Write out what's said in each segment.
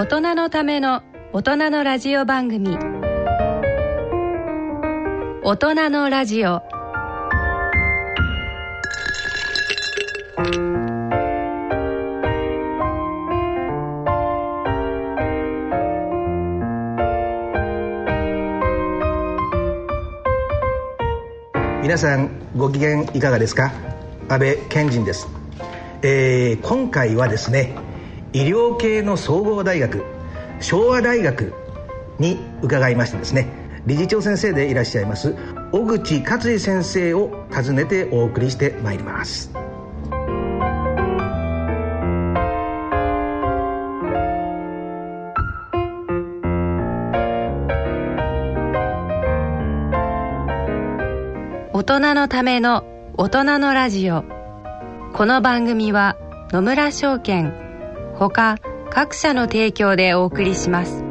大人のための大人のラジオ番組。大人のラジオ。皆さんご機嫌いかがですか？安倍賢人です、えー、今回はですね医療系の総合大学昭和大学に伺いましてですね。理事長先生でいらっしゃいます小口克二先生を訪ねてお送りしてまいります。大人のための大人のラジオ。この番組は野村証券ほか各社の提供でお送りします。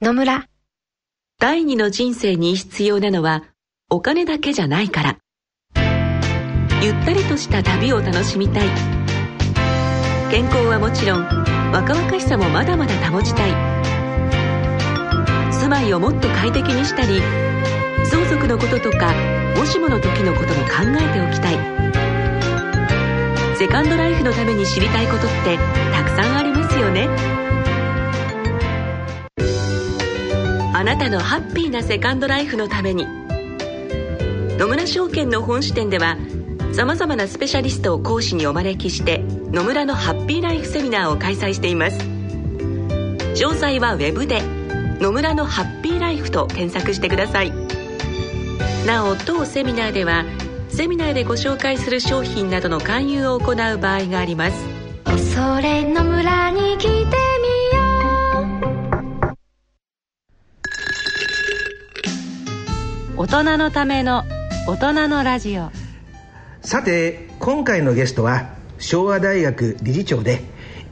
野村。第二の人生に必要なのはお金だけじゃないから。ゆったりとした旅を楽しみたい。健康はもちろん若々しさもまだまだ保ちたい。住まいをもっと快適にしたり相続のこととかもしもの時のことも考えておきたいセカンドライフのために知りたいことってたくさんありますよね。あなたのハッピーなセカンドライフのために野村証券の本支店ではさまざまなスペシャリストを講師にお招きして野村のハッピーライフセミナーを開催しています。詳細はウェブで「野村のハッピーライフ」と検索してください。なお当セミナーではセミナーでご紹介する商品などの勧誘を行う場合があります。それの村に来てみよう。大人のための大人のラジオ。さて今回のゲストは昭和大学理事長で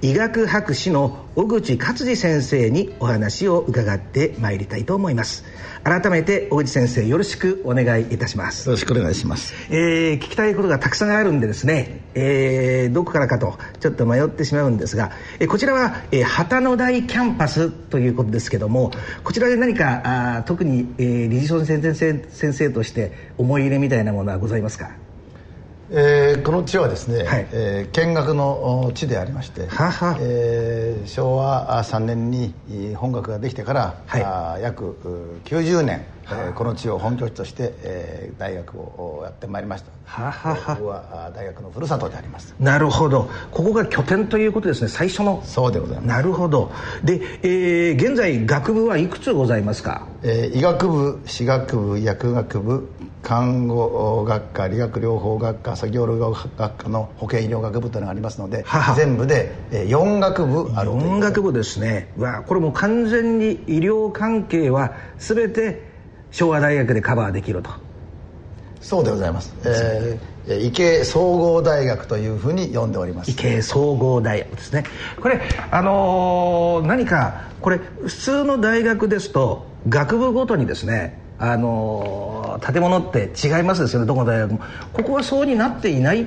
医学博士の小口克二先生にお話を伺ってまいりたいと思います。改めて小口先生よろしくお願いいたします。よろしくお願いします、えー、聞きたいことがたくさんあるんでですね、えー、どこからかとちょっと迷ってしまうんですが、えー、こちらは、えー、旗の台キャンパスということですけどもこちらで何かあ特に、えー、理事長先生先生として思い入れみたいなものはございますか？えー、この地はですね、はい、えー、見学の地でありましてはは、えー、昭和3年に本学ができてから、はい、あ約90年、えー、この地を本拠地として、えー、大学をやってまいりました。ははは。ここは大学のふるさとであります。なるほど。ここが拠点ということですね。最初の。そうでございます。なるほど。で、えー、現在学部はいくつございますか、えー、医学部歯学部薬学部看護学科理学療法学科作業療学科の保健医療学部というのがありますので全部で4学部あると4学部ですね。わこれも完全に医療関係は全て昭和大学でカバーできると。そうでございます、えー、医系総合大学というふうに呼んでおります。医系総合大学ですね。これあのー、何かこれ普通の大学ですと学部ごとにですねあの建物って違いますですよねどこの大学も。ここはそうになっていない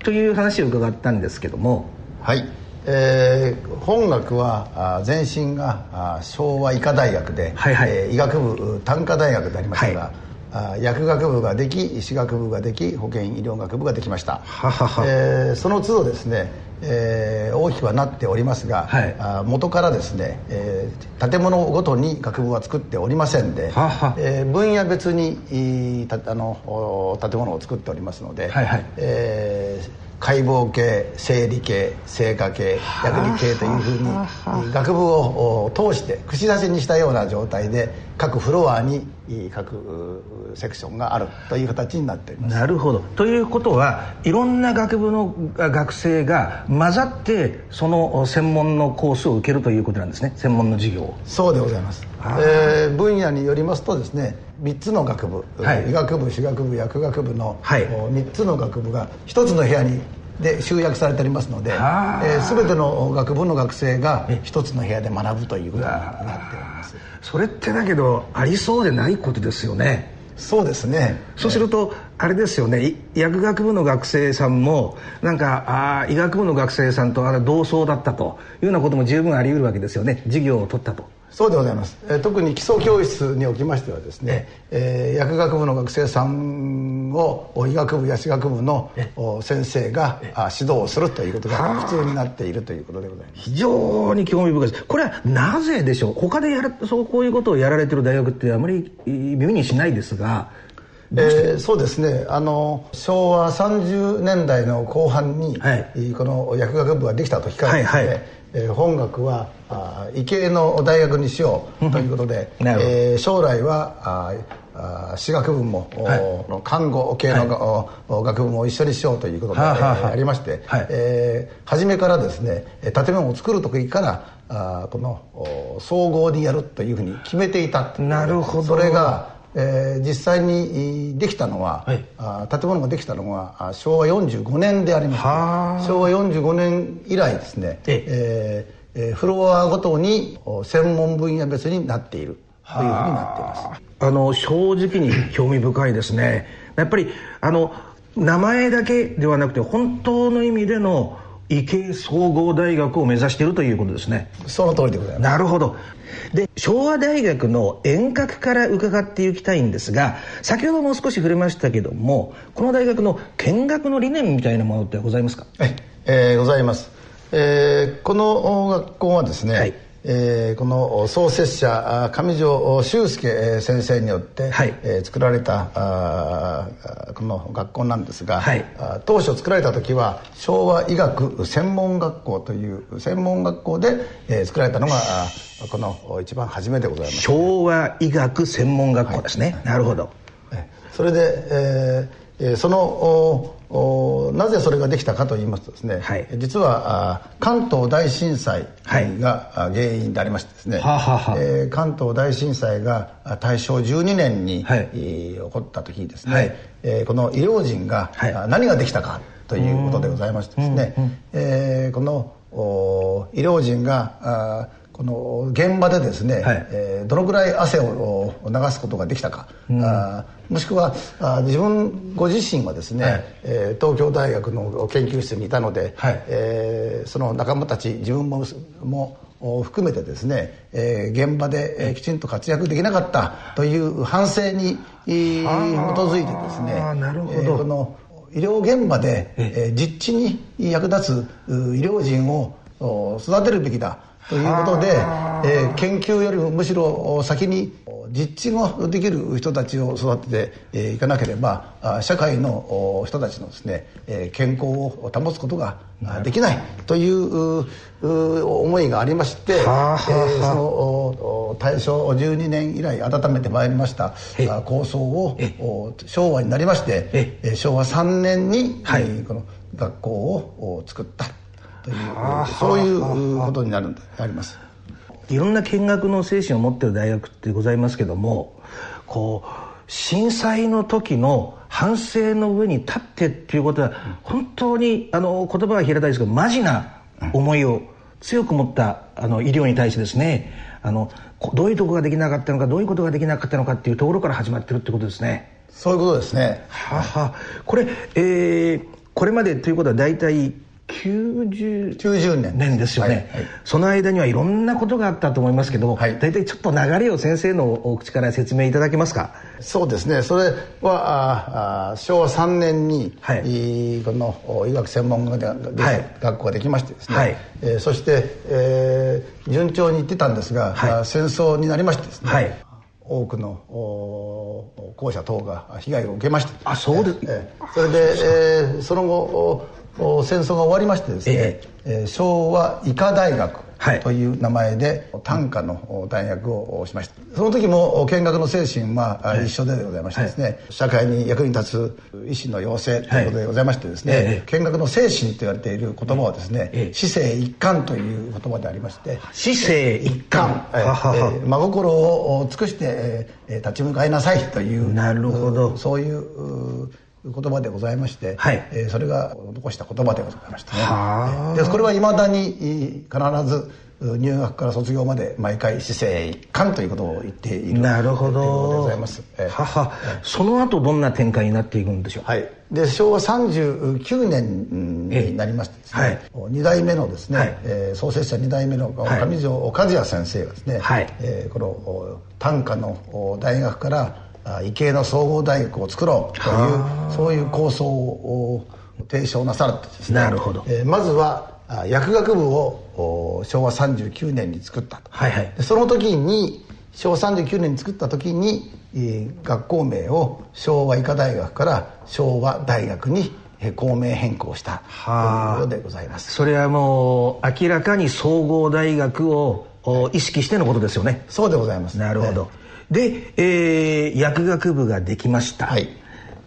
という話を伺ったんですけども。はい。えー、本学は前身が昭和医科大学で、はいはい、えー、医学部短科大学でありましたが、はい。薬学部ができ医師学部ができ保健医療学部ができました。ははは、えー、その都度ですね、えー、大きくはなっておりますが、はい、あ元からですね、えー、建物ごとに学部は作っておりませんではは、えー、分野別にたあの建物を作っておりますので、はいはい。えー解剖系生理系生化系薬理系というふうに学部を通して串刺しにしたような状態で各フロアに各セクションがあるという形になっています。なるほど。ということはいろんな学部の学生が混ざってその専門のコースを受けるということなんですね。専門の授業そうでございます、えー、分野によりますとですね3つの学部、はい、医学部歯学部薬学部の、はい、3つの学部が1つの部屋にで集約されておりますので、えー、全ての学部の学生が1つの部屋で学ぶということになっておりますそれってだけどありそうでないことですよね。そうですね。そうすると、あれですよね。薬学部の学生さんもなんかあ医学部の学生さんとあれ同窓だったというようなことも十分あり得るわけですよね。授業を取ったとそうでございます、えー、特に基礎教室におきましてはですね、えー、薬学部の学生さんを医学部や歯学部の先生が指導するということが普通になっているということでございます。非常に興味深い。ですこれはなぜでしょう？他でやるそうこういうことをやられてる大学ってあまり耳にしないですがえー、そうですね。あの昭和30年代の後半に、はい、この薬学部ができた時からですね、はいはいえー、本学はあ医系の大学にしようということで、えー、将来はああ歯学部も、はい、看護系の、はい、学部も一緒にしようということで、はあはあ、あ。りまして、はい、えー、初めからですね建物を作る時からあこの総合にやるというふうに決めていたなるほど。それがえー、実際にできたのは、はい、あ建物ができたのは昭和45年でありまして昭和45年以来ですね、ええ。ー、フロアごとに専門分野別になっている。というふうになっています。あの正直に興味深いですね。やっぱりあの名前だけではなくて本当の意味での医系総合大学を目指しているということですね。その通りでございます。なるほど。で昭和大学の遠隔から伺っていきたいんですが先ほども少し触れましたけどもこの大学の見学の理念みたいなものってございますか？はい、えー、ございます、えー、この学校はですね、はいえー、この創設者上条修介先生によって、はい。えー、作られたあこの学校なんですが、はい、当初作られた時は昭和医学専門学校という専門学校で、えー、作られたのがこの一番初めでございます昭和医学専門学校ですね、はい、なるほど。それで、えーえー、そのなぜそれができたかと言いますとですね、はい、実は関東大震災が原因でありましてですね、はいえー、関東大震災が大正12年に、はい、起こった時にですね、はい、えー、この医療人が、何ができたかということでございましてですね、えー、この医療人がこの現場でですね、はい、えー、どのぐらい汗を流すことができたか、うん、あもしくはあ自分ご自身はですね、はい、えー、東京大学の研究室にいたので、はい、えー、その仲間たち自分もも含めてですね、えー、現場で、えー、きちんと活躍できなかったという反省に基づいてですねなるほど、えー、この医療現場で、えー、実地に役立つ医療人を育てるべきだということで、えー、研究よりもむしろ先に実地ができる人たちを育てていかなければ社会の人たちのですね健康を保つことができないという思いがありまして、えー、その大正12年以来温めてまいりました構想を昭和になりまして昭和3年にこの学校を作ったというそういうことになるんであります。いろんな見学の精神を持ってる大学ってございますけどもこう震災の時の反省の上に立ってっていうことは本当にあの言葉は平たいですけどマジな思いを強く持ったあの医療に対してですねあのどういうとこができなかったのかどういうことができなかったのかっていうところから始まってるってことですね。そういうことですね。ははこれ、えー、これまでということは大体 90, 90年。年ですよね、はいはい、その間にはいろんなことがあったと思いますけども、はい、大体ちょっと流れを先生のお口から説明いただけますか？そうですね。それはあ昭和3年に、はい、この医学専門学学校ができましてですね、はい。えー、そして、えー、順調にいってたんですが、はい、戦争になりましてですね、はい。多くの校舎等が被害を受けまして。あそうです、えー、それで、えー、その後戦争が終わりましてですね、えー、昭和医科大学という名前で短科の大学をしました。その時も見学の精神は一緒でございましてですね、はい、社会に役に立つ医師の養成ということでございましてですね、はい、見学の精神と言われている言葉はですね、市政一貫という言葉でありまして市政一貫、えー、真心を尽くして、えー、立ち向かいなさいというなるほど。そういう言葉でございまして、はい、えー、それが残した言葉でございましてね。でこれはいまだに必ず入学から卒業まで毎回市政官ということを言っているなるほど。でございます、えー、はは、えー、その後どんな展開になっていくんでしょう？はい。で昭和39年になりましてですね、はい、2代目のですね、はい、えー、創設者2代目の上条和也先生がですね、はい。えー、この短歌の大学から医系の総合大学を作ろうというそういう構想を提唱なされてですね。なるほど、えー、まずは薬学部を昭和39年に作ったと、はいはい、その時に昭和39年に作った時に、えー、学校名を昭和医科大学から昭和大学に校名変更したということでございます。それはもう明らかに総合大学を意識してのことですよね。そうでございます。なるほど、で、えー、薬学部ができました、はい、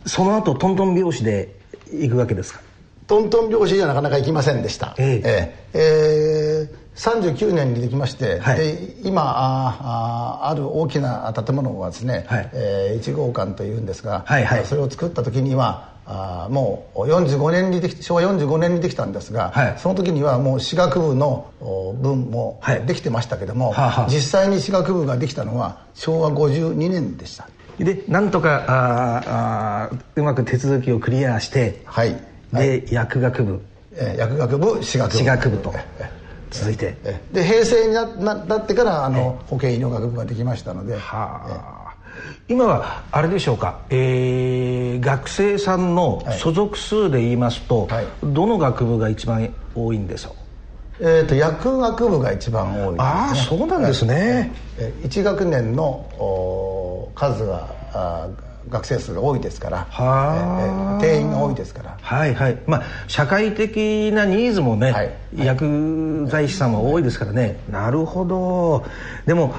その後トントン拍子で行くわけですか？トントン拍子じゃなかなか行きませんでした、えー、えー、えー39年にできまして、はい、で今ああある大きな建物はですね、はい、えー、1号館というんですが、はいはい、それを作った時にはあもう45年にでき昭和45年にできたんですが、はい、その時にはもう私学部の分もできてましたけども、はいは実際に私学部ができたのは昭和52年でした。でなんとかああうまく手続きをクリアして、はい、で、薬学部、えー、薬学部私学部。私学部と続いて。で平成にななってからあの保健医療学部ができましたのではあ今はあれでしょうか、えー、学生さんの所属数で言いますと、はい、どの学部が一番多いんでしょう？えーと、薬学部が一番多い、ね、ああそうなんですね、えー、1学年の数があ学生数が多いですから、はえ定員が多いですから。はいはい。まあ社会的なニーズもね、はい、薬剤師さんも多いですからね、なるほど。でも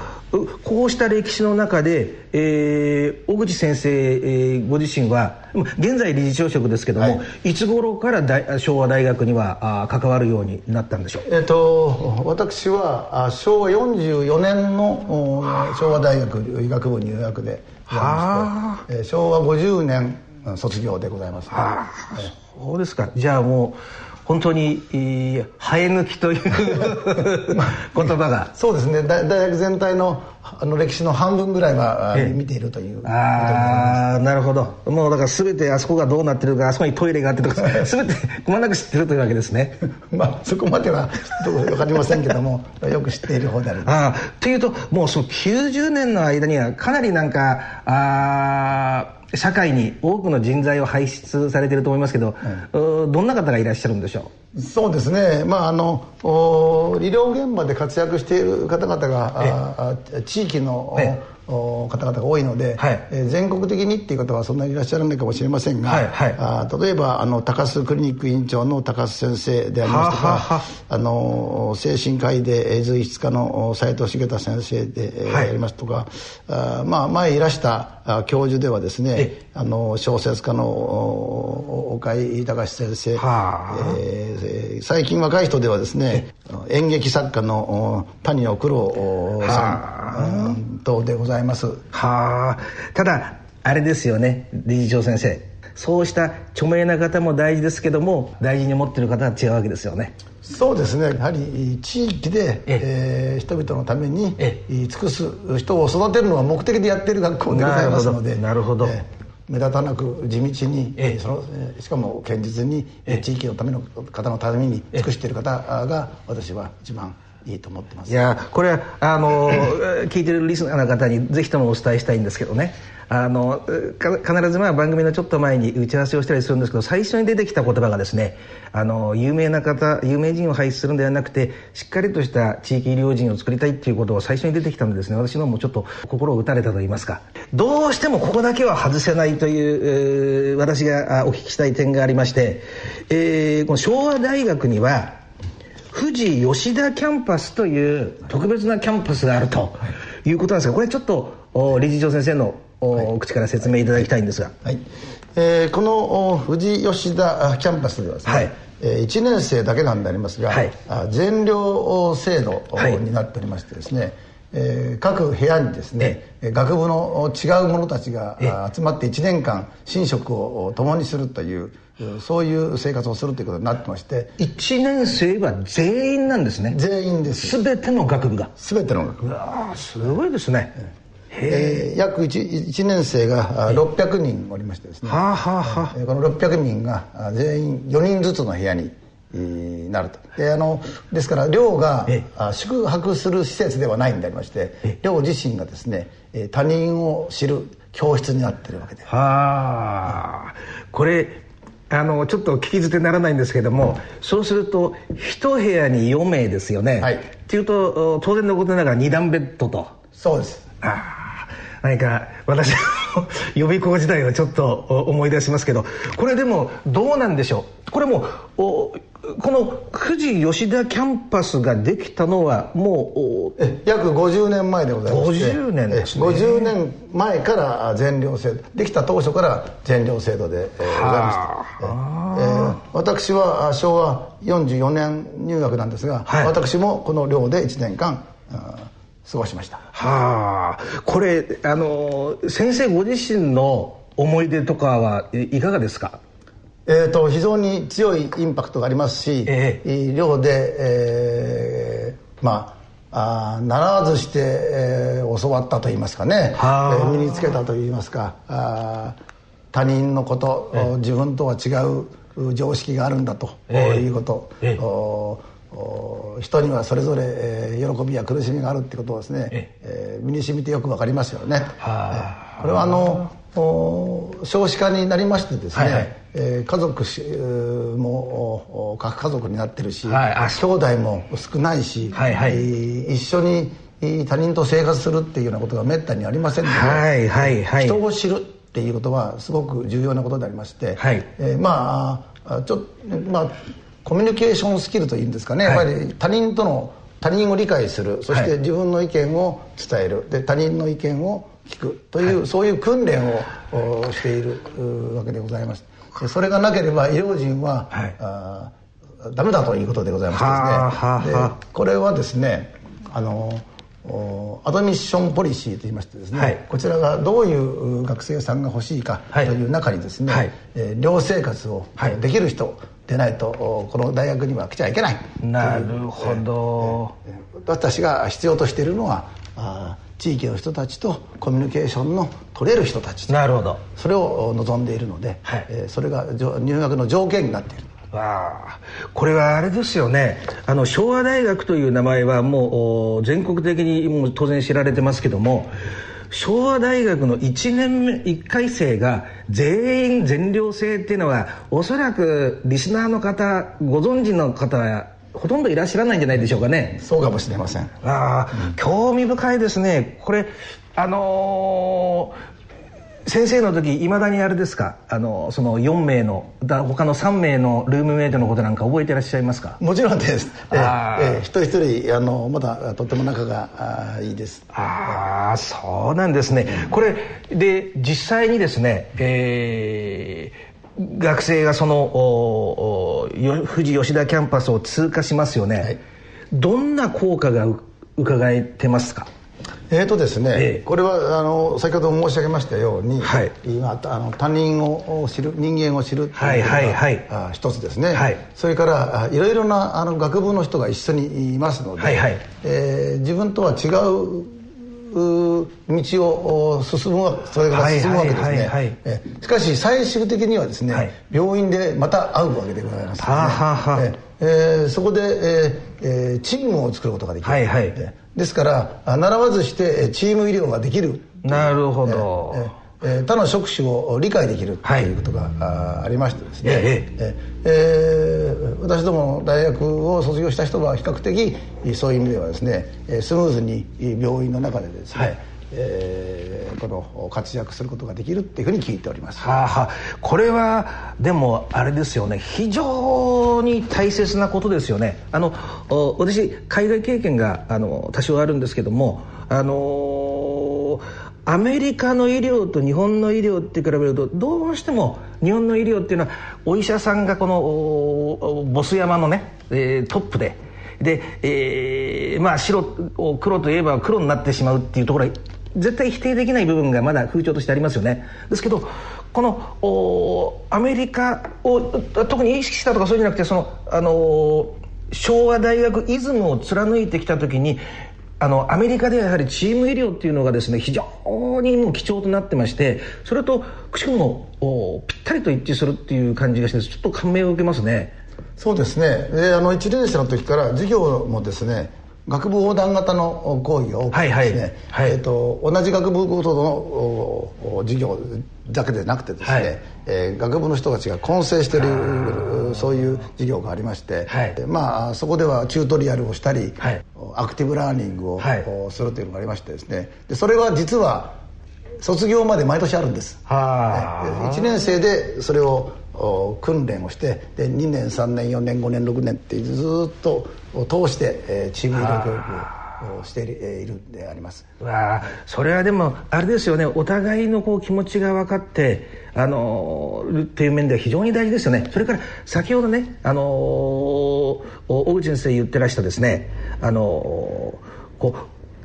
こうした歴史の中で、えー、小口先生、えー、ご自身は現在理事長職ですけども、はい、いつ頃から大昭和大学にはあ関わるようになったんでしょう、えーと、私はあ昭和44年の昭和大学医学部入学ではえー、昭和50年卒業でございます、ね、はあ、そうですか。じゃあもう本当に生え抜きという言葉が。そうですね。大学全体のあの歴史の半分ぐらいは見ているというああなるほど。もうだから全てあそこがどうなってるかあそこにトイレがあってとか 全てくまなく知ってるというわけですね。まあそこまでは分かりませんけどもよく知っている方である。ああというともうその90年の間にはかなりなんかああ社会に多くの人材を輩出されていると思いますけど、うん、どんな方がいらっしゃるんでしょう？そうですね、まあ、あの医療現場で活躍している方々が地域の、方々が多いので、はい、えー、全国的にっていう方はそんなにいらっしゃらないかもしれませんが、はいはい、あ例えばあの高須クリニック院長の高須先生でありますとかあの精神科医で随筆家の斉藤重太先生で、はい、ありますとかあ、まあ、前いらした教授ではですねあの小説家の岡井隆先生、えー、最近若い人ではですね演劇作家の谷尾九郎さんとでございます。はあ。ただあれですよね理事長先生。そうした著名な方も大事ですけども大事に思ってる方は違うわけですよね。そうですね。やはり地域で、ええ。ー、人々のために尽くす人を育てるのが目的でやっている学校でございますのでなるほど、えー目立たなく地道に、えそのしかも堅実に地域のための方のために尽くしている方が私は一番いいと思ってます。いやこれはあの 聞いてるリスナーの方にぜひともお伝えしたいんですけどね。あの必ずまあ番組のちょっと前に打ち合わせをしたりするんですけど最初に出てきた言葉がですねあの有名な方有名人を輩出するんではなくてしっかりとした地域医療人を作りたいっていうことを最初に出てきたのでですね私のもちょっと心を打たれたと言いますか。どうしてもここだけは外せないという、私がお聞きしたい点がありまして、えー、この昭和大学には富士吉田キャンパスという特別なキャンパスがあるとい。うことなんですがこれちょっと理事長先生のお口から説明いただきたいんですが、はい。えー、この富士吉田キャンパスではですね、はい。えー、1年生だけなんでありますが、はい、全寮制度になっておりましてですね、はいえー、各部屋にですね、学部の違う者たちが集まって1年間寝食を共にするというそういう生活をするということになってまして。1年生は全員なんですね。全員です。全ての学部が。全ての学部。あすごいですね、えー、約 1, 1年生が600人おりましてですね、はあはあはあ、この600人が全員4人ずつの部屋になると。であのですから寮が宿泊する施設ではないんでありまして寮自身がですね他人を知る教室になってるわけで。はあ。これあのちょっと聞き捨てならないんですけども、そうすると一部屋に4名ですよね、はい、っていうと当然のことながら2段ベッドと。そうです。ああ何か私の 予備校時代をちょっと思い出しますけどこれでもどうなんでしょう？これもおこの富士吉田キャンパスができたのはもう約50年前でございまして。50年ですね。50年前から全寮制度できた当初から全寮制度で、えー、ございました、えー、私は昭和44年入学なんですが、はい、私もこの寮で1年間過ごしました。はあ。これあの先生ご自身の思い出とかはいかがですか？えーと、非常に強いインパクトがありますし、えー、寮で、えー、まああ習わずして、えー、教わったといいますかね、えー、身につけたといいますか。あ他人のこと、えー、自分とは違う常識があるんだと、えー、いうこと、えー、人にはそれぞれ、えー、喜びや苦しみがあるってことをですね、ええ。ー、身に染みてよく分かりますよね。これはあの少子化になりましてですね、はいはい、えー、家族も核家族になってるし、はい、兄弟も少ないし、はいはい、えー、一緒に他人と生活するっていうようなことがめったにありませんので、はいはいはい、人を知るっていうことはすごく重要なことでありまして、はい、えー、まあちょまあコミュニケーションスキルというんですかね、はい、やっぱり他人との他人を理解するそして自分の意見を伝えるで他人の意見を聞くという、はい、そういう訓練をしているわけでございますそれがなければ医療人は、はい、あダメだということでございましてですねでこれはですねあのアドミッションポリシーといいましてですね、はい、こちらがどういう学生さんが欲しいかという中にですね、はい、えー、寮生活をできる人でないとこの大学には来ちゃいけないなるほど、えー、私が必要としているのはあ地域の人たちとコミュニケーションの取れる人たちなるほど。それを望んでいるので、はい、えー、それが入学の条件になっている。わあ。これはあれですよね。あの昭和大学という名前はもう全国的にもう当然知られてますけども昭和大学の1年目1回生が全員全寮制っていうのはおそらくリスナーの方ご存知の方はほとんどいらっしゃらないんじゃないでしょうかね。そうかもしれません。ああ、うん、興味深いですね。これあのー、先生の時いまだにあれですか？あのその4名のだ他の3名のルームメイトのことなんか覚えてらっしゃいますか？もちろんです。えー、えー、一人一人あのまだとても仲があいいです。ああそうなんですね、これで実際にですねえー学生がその富士吉田キャンパスを通過しますよね、はい、どんな効果が伺えてますか？えーとですね、ええ、これはあの先ほど申し上げましたように、はい、今あの他人を知る人間を知るっていうのが、一つですね、はい、それからいろいろなあの学部の人が一緒にいますので、はいはい、えー、自分とは違う道を進むそれが進むわけですね、はいはしかし最終的にはですね、はい、病院でまた会うわけでございます、ね、はははえー、そこで、えーえー、チームを作ることができる、はいはい、ですから習わずしてチーム医療ができるなるほど、えーえーえー、他の職種を理解できるということが、はい、ありましてですね、ええ。えー、私ども大学を卒業した人は比較的そういう意味ではですねスムーズに病院の中でですね、はい。えー、この活躍することができるっていうふうに聞いております、はあはあ、これはでもあれですよね。非常に大切なことですよね。あの私海外経験があの多少あるんですけどもあのアメリカの医療と日本の医療って比べるとどうしても日本の医療っていうのはお医者さんがこのボス山のね、えー、トップでで、えー、まあ白を黒といえば黒になってしまうっていうところは絶対否定できない部分がまだ風潮としてありますよね。ですけどこのアメリカを特に意識したとかそういうんじゃなくてその、あの昭和大学イズムを貫いてきた時にあのアメリカではやはりチーム医療っていうのがですね非常にもう貴重となってましてそれとくしくもぴったりと一致するっていう感じがしてちょっと感銘を受けますね。そうですね。であの1年生の時から授業もですね学部横断型の講義が多くてですね、はいはい。はい、えーと、同じ学部ごとの授業だけでなくてですね、はい、えー、学部の人たちが混成しているそういう授業がありまして、はい、まあ、そこではチュートリアルをしたり、はい、アクティブラーニングを、するというのがありましてですね。でそれは実は卒業まで毎年あるんです、は1年生でそれを訓練をしてで2年3年4年5年6年ってずっと通して、えー、チーム医療教育をしているんであります。わあそれはでもあれですよねお互いのこう気持ちが分かってあの、っていう面では非常に大事ですよね。それから先ほどねあの、大口先生言ってらしたですねあの、こ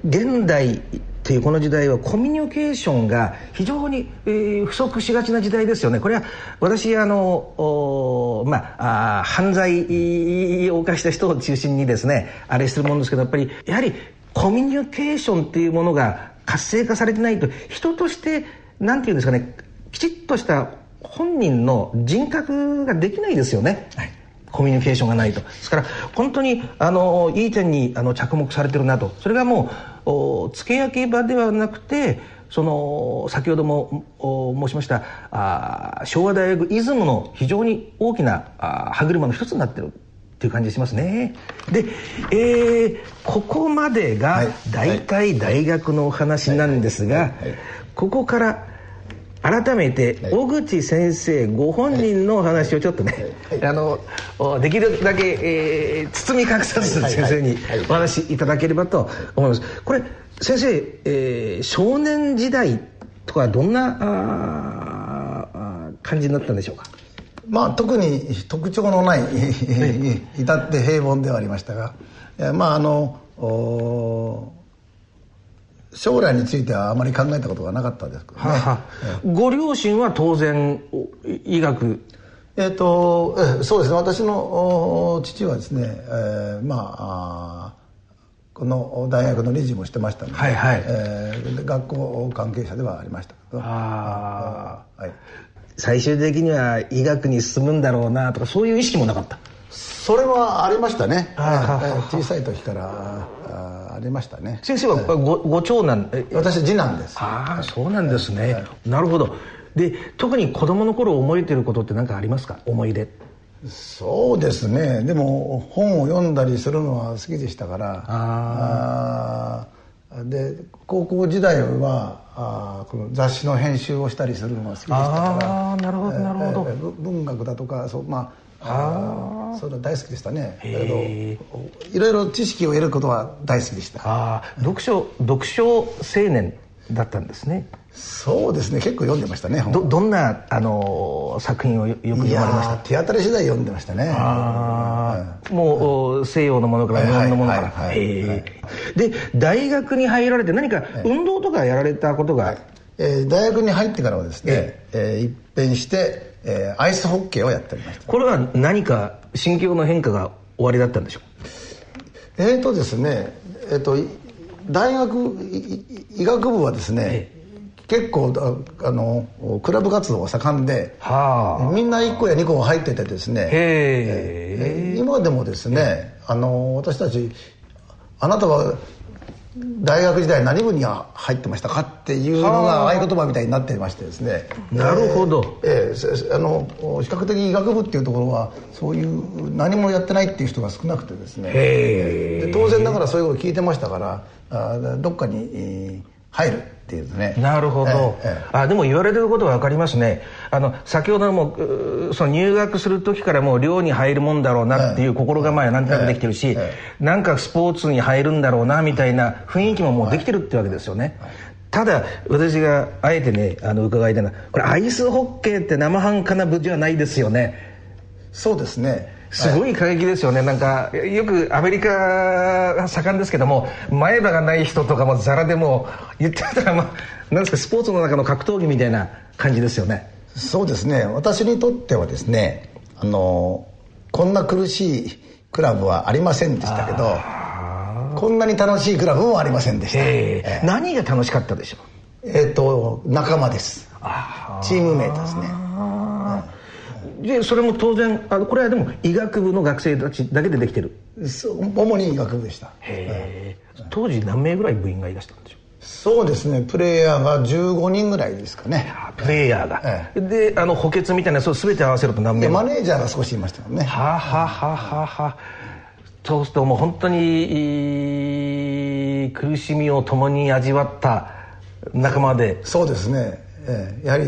う現代っていうこの時代はコミュニケーションが非常に、えー、不足しがちな時代ですよね。これは私あのまあ犯罪を犯した人を中心にですねあれするもんですけどやっぱりやはりコミュニケーションっていうものが活性化されてないと人としてなんていうんですかねきちっとした本人の人格ができないですよね。はいコミュニケーションがないと。ですから本当にあのいい点にあの着目されてるなと。それがもう付け焼き場ではなくてその先ほども申しましたあ昭和大学イズムの非常に大きなあ歯車の一つになってる。っていう感じしますね。で、えー、ここまでが大体大学のお話なんですが、ここから改めて小口先生ご本人のお話をちょっとね、あのできるだけ、えー、包み隠さず先生にお話しいただければと思います。これ先生、えー、少年時代とかどんなあ感じになったんでしょうか？まあ特に特徴のない 至って平凡ではありましたが。まああの将来についてはあまり考えたことがなかったですけどね、ご両親は当然医学えっ、ー、とえそうですね。私の父はですね、えー、まあこの大学の理事もしてましたので、はいはい。えー、学校関係者ではありましたけど。あ、はい、最終的には医学に進むんだろうなとかそういう意識もなかった？それはありましたね。小さい時からありましたね。先生はごご長男私次男です。ああそうなんですね、はい、なるほど。で特に子供の頃覚えてることって何かありますか？思い出。そうですね。でも本を読んだりするのは好きでしたから。ああで高校時代はあこの雑誌の編集をしたりするのが好きでしたから。ああなるほどなるほど、えー、文学だとかそうまあそういうの大好きでしたね。だけどいろいろ知識を得ることは大好きでした。ああ読書読書青年だったんですね。そうですね。結構読んでましたねどどんなあの作品をよく読まれました？手当たり次第読んでましたね。ああ、もう西洋のものから日本のものから、はい。で大学に入られて何か運動とかやられたことが、はい、えー、大学に入ってからはですね、え。えー、一変してえー、アイスホッケーをやっておりました。これは何か心境の変化がおありだったんでしょう？えっ、ー、とですねえっ、ー、と大学医学部はですね、ええ、結構あのクラブ活動が盛んで、はあ、みんな1個や2個入っててですね、えー、今でもですねあの私たちあなたは大学時代何部に入ってましたかっていうのが合言葉みたいになってましてですね。なるほど、えー、あの比較的医学部っていうところはそういう何もやってないっていう人が少なくてですね。で当然ながらそういうこと聞いてましたからあどっかに、えー入るっていうね。なるほど、ええ、あでも言われてることは分かりますね。あの先ほどもその入学する時からもう寮に入るもんだろうなっていう心構えはなんとなくできてるし、ええ、なんかスポーツに入るんだろうなみたいな雰囲気ももうできてるってわけですよね、ただ私があえてねあの伺いたいのはこれアイスホッケーって生半可な部じゃないですよね。そうですねすごい過激ですよね、なんかよくアメリカ盛んですけども前歯がない人とかもザラでも言ってたら、まあ、なんですかスポーツの中の格闘技みたいな感じですよね。そうですね。私にとってはですねあのこんな苦しいクラブはありませんでしたけどこんなに楽しいクラブもありませんでした、えーえー、何が楽しかったでしょう？えっ、ー、と仲間です。チームメイトですねでそれも当然あのこれはでも医学部の学生たちだけでできてる。主に医学部でした。へえ、当時何名ぐらい部員がいらしたんでしょう？そうですね。プレイヤーが15人ぐらいですかね。プレイヤーが、ええ、であの補欠みたいなそう全て合わせると何名マネージャーが少しいましたよね。はあ、ははははそうするともう本当に苦しみを共に味わった仲間で。そうですね、ええ、やはり、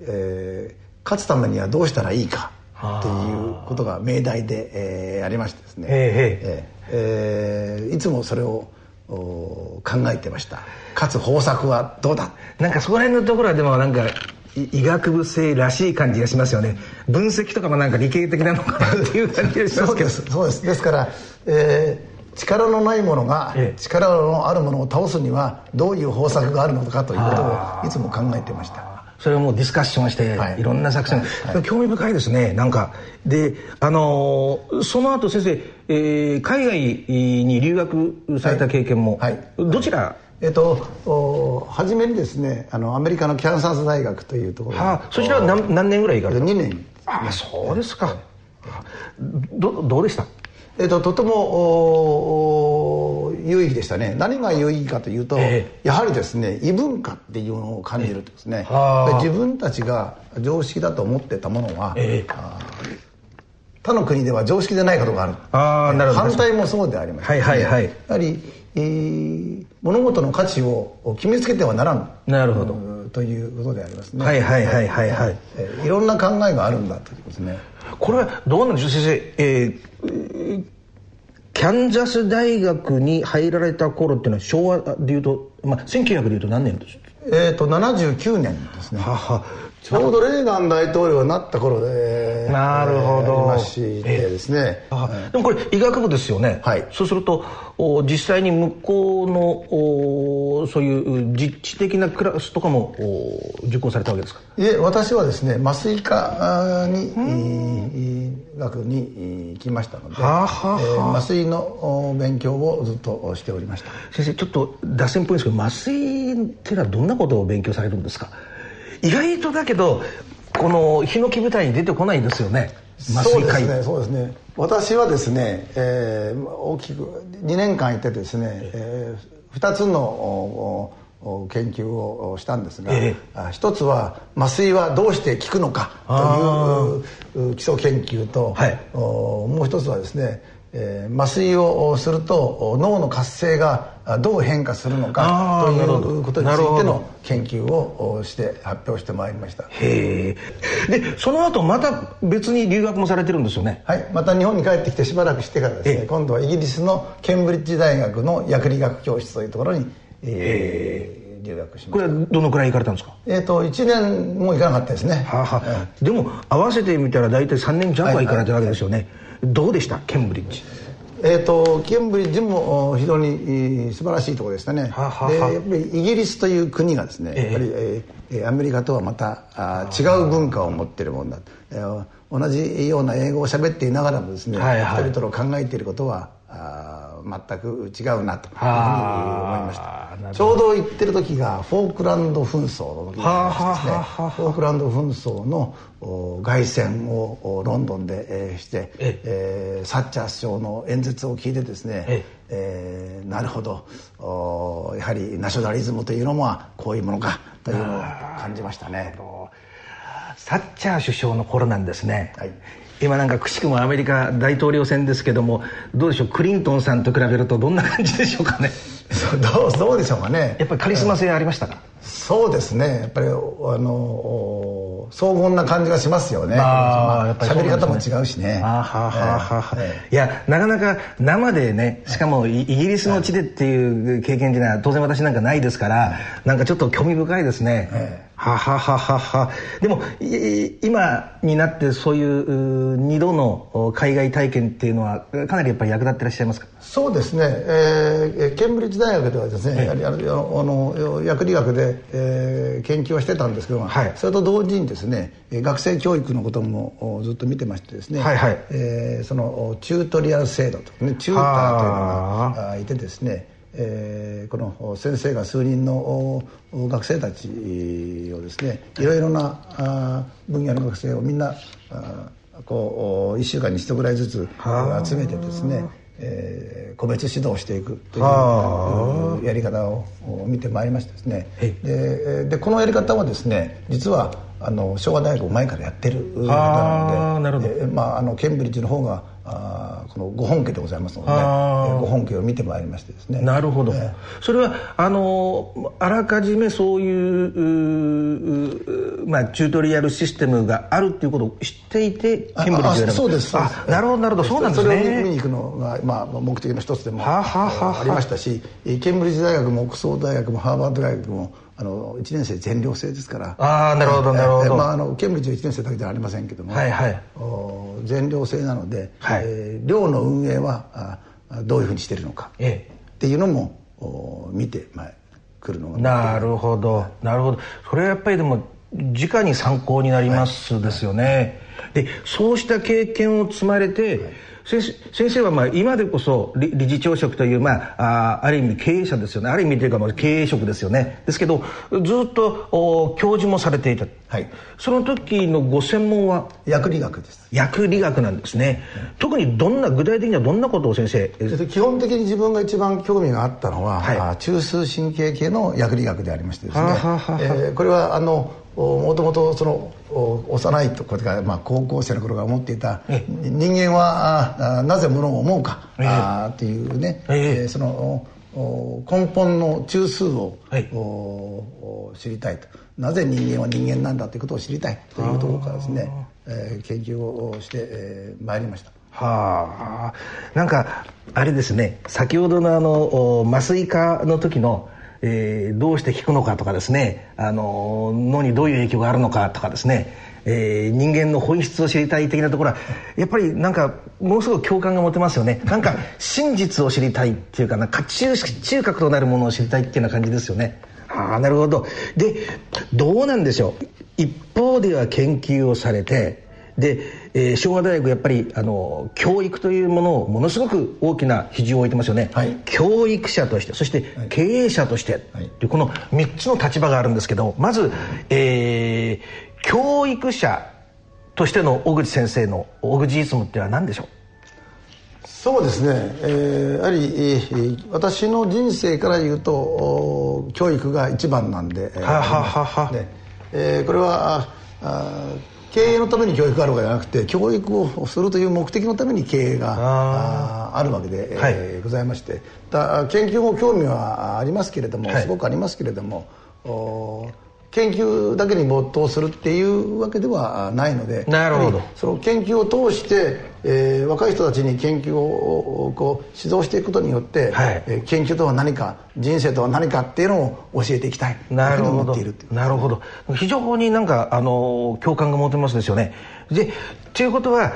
えー、勝つためにはどうしたらいいかっていうことが命題で、えー、ありましてですね、えええー、いつもそれを考えてました。かつ方策はどうだ？なんかそこら辺のところはでもなんか医学部生らしい感じがしますよね。分析とかもなんか理系的なのかなっていう感じがしますけど。そうです。です。から、えー、力のないものが力のあるものを倒すにはどういう方策があるのかということをいつも考えてましたそれをもうディスカッションして、はい、いろんな作戦、はい、興味深いですねなんか。であのー、その後先生、えー、海外に留学された経験も、はい、どちら？えっと、初めにですねあのアメリカのキャンサス大学というところ。はあ、そちらは何何年ぐらい行かれた？2年。ああそうですか。どどうでした？えっと、とても有意義でしたね。何が有意義かというと、えー、やはりですね異文化っていうのを感じるとですね、えー、自分たちが常識だと思ってたものは、えー、他の国では常識でないことがある。あなるほど。反対もそうでありまして、ね、はいはいはい、やはり、えー、物事の価値を決めつけてはならん。なるほど。ということでありますね。はいはいはいはいはい、えー、いろんな考えがあるんだということですねこれはどうなんでしょう先生、えー、キャンザス大学に入られた頃っていうのは昭和でいうと、まあ、1900でいうと何年ですえっ、ー、と79年ですね。ははちょうどレーガン大統領になった頃でなるほど、ましてですね、えでもこれ医学部ですよね、はい、そうするとお実際に向こうのおそういう実地的なクラスとかもお受講されたわけですか？いえ私はですね麻酔科に医学に行きましたので、はあはあえー、麻酔の勉強をずっとしておりました。先生ちょっと脱線っぽいんですけど麻酔っていうのはどんなことを勉強されるんですか？意外とだけどこのヒノキ舞台に出てこないですよね。そうですねそうですね。私はですね、えー、大きく2年間いてですね、えー、2つの研究をしたんですが、えー、一つは麻酔はどうして効くのかという基礎研究と、はい、もう一つはですねえー、麻酔をすると脳の活性がどう変化するのかということについての研究をして発表してまいりました。へえ。でその後また別に留学もされてるんですよね？はい。また日本に帰ってきてしばらくしてからですね今度はイギリスのケンブリッジ大学の薬理学教室というところに、えー留学しました。これはどのくらい行かれたんですか？えっ、と1年も行かなかったですね。はあ、はあ、でも合わせてみたら大体3年弱は行かれたわけですよね、はいはいどうでした？ケンブリッジ。えーと、ケンブリッジも非常に素晴らしいところでしたね。ははでやっぱりイギリスという国がですね、えー、やっぱり、えー、アメリカとはまたあ違う文化を持っているもんだ、えー、同じような英語を喋っていながらもですね、はいはい、人々の考えていることはあ全く違うなというふうに思いました。ちょうど行ってる時がフォークランド紛争の時ですねフォークランド紛争の凱旋をロンドンで、えー、して、えー、サッチャー首相の演説を聞いてですねええ。ー、なるほど。やはりナショナリズムというのもこういうものかというのを感じましたね。サッチャー首相の頃なんですね、はい、今なんかくしくもアメリカ大統領選ですけどもどうでしょうクリントンさんと比べるとどんな感じでしょうかね。どうどうでしょうかね。やっぱりカリスマ性ありましたか、そうですね。やっぱりあの荘厳な感じがしますよね。まあ喋、ね、り方も違うしね。あははは、えー、いやなかなか生でねしかもイギリスの地でっていう経験っていうのは当然私なんかないですからなんかちょっと興味深いですね、えーははははは。でも今になってそういう2度の海外体験っていうのはかなりやっぱり役立ってらっしゃいますか？そうですね、えー、ケンブリッジ大学ではですね、やはりあの薬理学で、えー、研究はしてたんですけども、はい、それと同時にですね学生教育のこともずっと見てましてですね、はいはい、えー、そのチュートリアル制度と、ね、チューターというのがいてですねえー、この先生が数人の学生たちをですねいろいろなあ分野の学生をみんなあこう1週間に1ぐらいずつ集めてですね、えー、個別指導していくというやり方を見てまいりましてですね。ででこのやり方はですね実はあの昭和大学前からやってることなので、まあ、あのケンブリッジの方があこのご本家でございますので、ね、ご本家を見てまいりましてですね。なるほど、えー、それはあのあらかじめそういうまあ、チュートリアルシステムがあるっていうことを知っていてケンブリッジをそうですあなるほどなるほど。そうなんですね。それを見に行くのが、まあ、目的の一つでもありましたしケンブリッジ大学もオックスフォード大学もハーバード大学もあの1年生全寮制ですから。ああなるほどなるほど、まあ、あのケンブリッジは1年生だけではありませんけども、はいはい、全寮制なので、はい、えー、寮の運営はあどういうふうにしてるのか、ええ、っていうのもお見て、まあ、来るのがなるほどなるほど。それはやっぱりでも直に参考になりますですよね、はい、でそうした経験を積まれて、はい。先生はまあ今でこそ理事長職という、まあ、あある意味経営者ですよね。ある意味というかまあ経営職ですよね。ですけどずっとお教授もされていた、はい、その時のご専門は？薬理学です。薬理学なんですね、特にどんな具体的にはどんなことを先生基本的に自分が一番興味があったのは、はい、中枢神経系の薬理学でありましてですね、はははえー、これはあのもともとその幼いとこれからまあ高校生の頃から思っていた人間はあなぜものを思うか、えー、っていうね、えー、その根本の中枢を、はい、知りたいと。なぜ人間は人間なんだということを知りたいというところからですね、えー、研究をしてま、えー、いりました。はあ。なんかあれですね。先ほどのあの麻酔科の時のえー、どうして効くのかとかですねあの脳にどういう影響があるのかとかですね、えー、人間の本質を知りたい的なところはやっぱりなんかものすごく共感が持てますよね。なんか真実を知りたいっていうかな中中核となるものを知りたいっていうような感じですよね。ああなるほど。でどうなんでしょう。一方では研究をされてで、えー、昭和大学やっぱりあの教育というものをものすごく大きな比重を置いてますよね、はい、教育者としてそして経営者として、はい、というこの3つの立場があるんですけどまず、えー、教育者としての小口先生の小口イズムってのは何でしょう？そうですね、えー、やはり、えー、私の人生から言うと教育が一番なんで、はははは、ね。えー、これはあ経営のために教育があるわけじゃなくて教育をするという目的のために経営があるわけで、はい、えー、ございまして。だ研究も興味はありますけれども、はい、すごくありますけれども研究だけに没頭するっていうわけではないのでなるほど。その研究を通して、えー、若い人たちに研究をこう指導していくことによって、はい、えー、研究とは何か人生とは何かっていうのを教えていきたい。なるほど。なるほど。非常になんかあの共感が持てますですよね。でということは、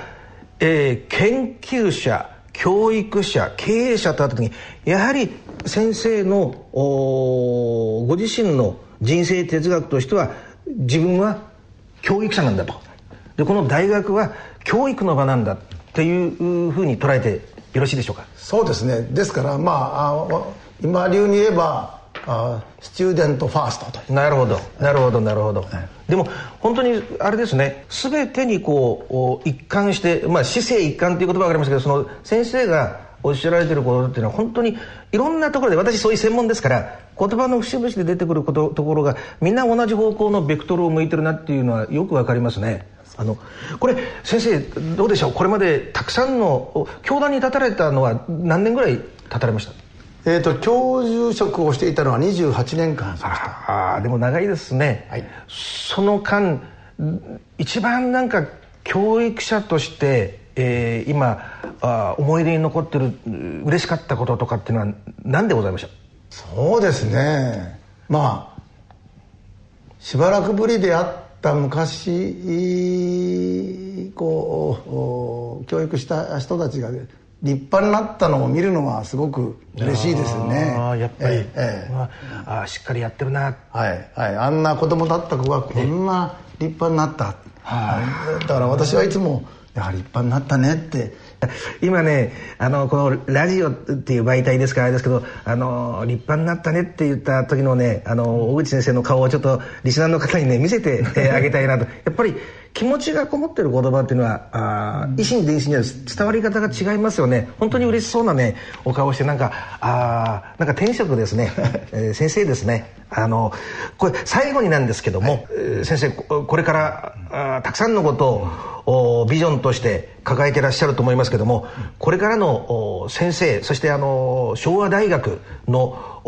えー、研究者教育者経営者とあった時にやはり先生のご自身の人生哲学としては自分は教育者なんだと。でこの大学は教育の場なんだっていうふうに捉えてよろしいでしょうか？そうですね。ですからまあ今流に言えばあスチューデントファーストと。なるほど。なるほどなるほど、はい、でも本当にあれですね。全てにこう一貫してまあ姿勢一貫っていう言葉がありますけどその先生がおっしゃられてることっていうのは本当にいろんなところで私そういう専門ですから言葉の節々で出てくることところがみんな同じ方向のベクトルを向いてるなっていうのはよくわかりますね。あのこれ先生どうでしょう？これまでたくさんの教団に立たれたのは何年ぐらい立たれました？えーと、教授職をしていたのは28年間ああでも長いですね、はい、その間一番なんか教育者としてえー、今あ思い出に残ってる嬉しかったこととかっていうのは何でございましょうそうですね。まあしばらくぶりであった昔こう教育した人たちが立派になったのを見るのはすごく嬉しいですよね。あやっぱり、ええまあ、あしっかりやってるな。はい、はい、あんな子供だった子がこんな立派になった、はい、だから私はいつもやはり立派になったねって。今ねあのこのラジオっていう媒体ですからあれですけどあの立派になったねって言った時のねあの小口先生の顔をちょっとリスナーの方にね見せて あげたいなと。やっぱり気持ちがこもってる言葉っていうのはあ維心伝心には伝わり方が違いますよね。本当に嬉しそうなねお顔してなんかあなんか天職ですね、えー、先生ですね。あのこれ最後になんですけども、はい、先生これからあたくさんのことをビジョンとして抱えてらっしゃると思いますけどもこれからの先生そしてあの昭和大学の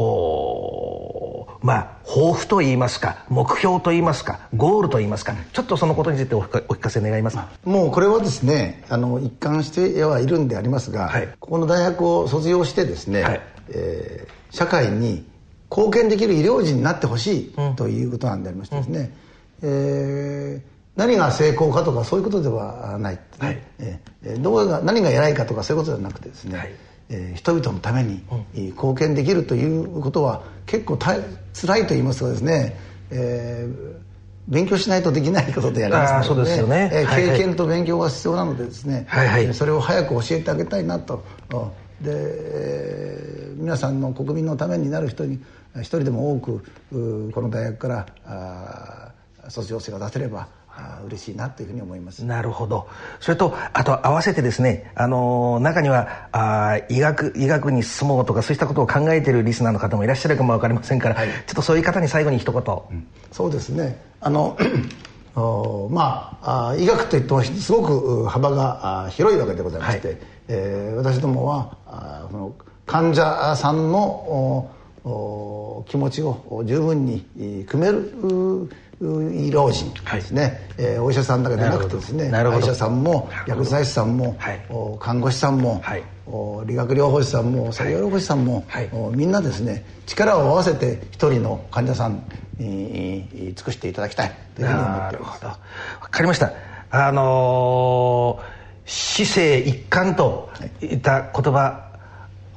まあ抱負といいますか目標といいますかゴールといいますかちょっとそのことについてお聞かせ願います。もうこれはですねあの一貫してはいるんでありますが、はい、ここの大学を卒業してですね、はい、えー、社会に貢献できる医療人になってほしいということなんでありましてですね、うん、えー何が成功かとかそういうことではない、ね、はい、えー、どうが何が偉いかとかそういうことじゃなくてですね、はい。えー、人々のために貢献できるということは結構た辛いと言いますかですね、えー、勉強しないとできないことでありますので、ね、そうですよね、えー、経験と勉強が必要なのでですね、はいはい、それを早く教えてあげたいなと。で、えー、皆さんの国民のためになる人に一人でも多くこの大学からあ卒業生が出せればあ嬉しいなというふうに思います。なるほど。それとあと合わせてですねあの中にはあ医学医学に進もうとかそういったことを考えているリスナーの方もいらっしゃるかも分かりませんから、はい、ちょっとそういう方に最後に一言、うん、そうですね。あの まあ医学といってもすごく幅が広いわけでございまして、はい、えー、私どもはあの患者さんの気持ちを十分に組める医療人ですね、はい、えー、お医者さんだけでなくてですね歯医者さんも薬剤師さんも、はい、看護師さんも、はい、理学療法士さんも作業療法士さんも、はい、みんなですね力を合わせて一人の患者さんに尽くしていただきたい。というふうに思っています。わかりました。あのー、市政一貫といった言葉、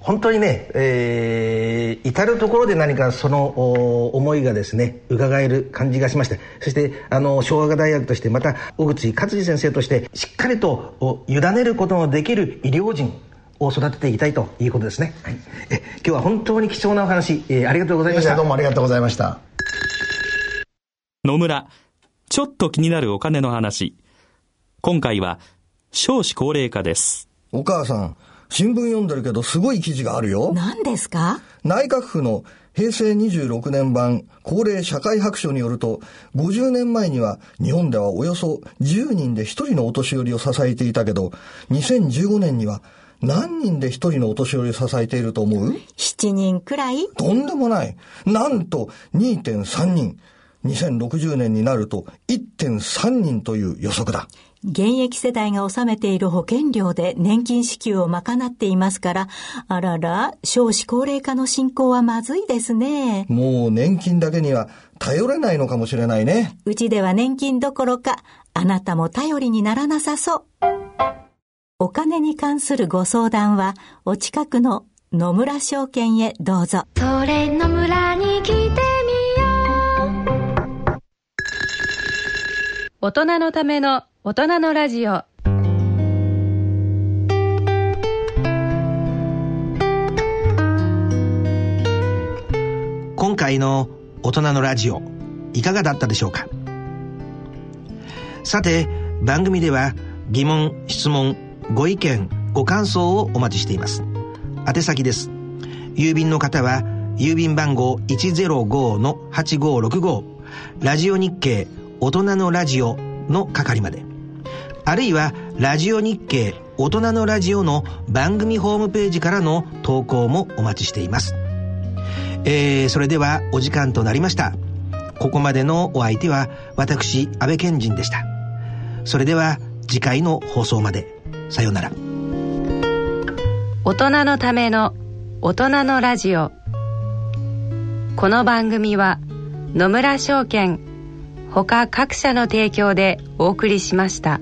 本当にね、えー、至る所で何かその思いがですね伺える感じがしましてそしてあの昭和大学としてまた小口勝次先生としてしっかりと委ねることのできる医療人を育てていきたいということですね、はい、え今日は本当に貴重なお話、えー、ありがとうございました。どうもありがとうございました。野村ちょっと気になるお金の話。今回は少子高齢化です。お母さん新聞読んでるけどすごい記事があるよ。何ですか？内閣府の平成26年版高齢社会白書によると、50年前には日本ではおよそ10人で1人のお年寄りを支えていたけど、2015年には何人で1人のお年寄りを支えていると思う ?7 人くらい？とんでもない。なんと2.3人。2060年になると1.3人という予測だ。現役世代が納めている保険料で年金支給を賄っていますから、あらら、少子高齢化の進行はまずいですね。もう年金だけには頼れないのかもしれないね。うちでは年金どころか、あなたも頼りにならなさそう。お金に関するご相談は、お近くの野村証券へどうぞ。それ野村に来てみよう。大人のための大人のラジオ。今回の大人のラジオいかがだったでしょうか？さて番組では疑問質問ご意見ご感想をお待ちしています。宛先です。郵便の方は郵便番号105-8565ラジオ日経大人のラジオの係まで。あるいはラジオ日経大人のラジオの番組ホームページからの投稿もお待ちしています。えー、それではお時間となりました。ここまでのお相手は私、安倍賢人でした。それでは次回の放送まで。さようなら。大人のための大人のラジオ。この番組は野村証券他各社の提供でお送りしました。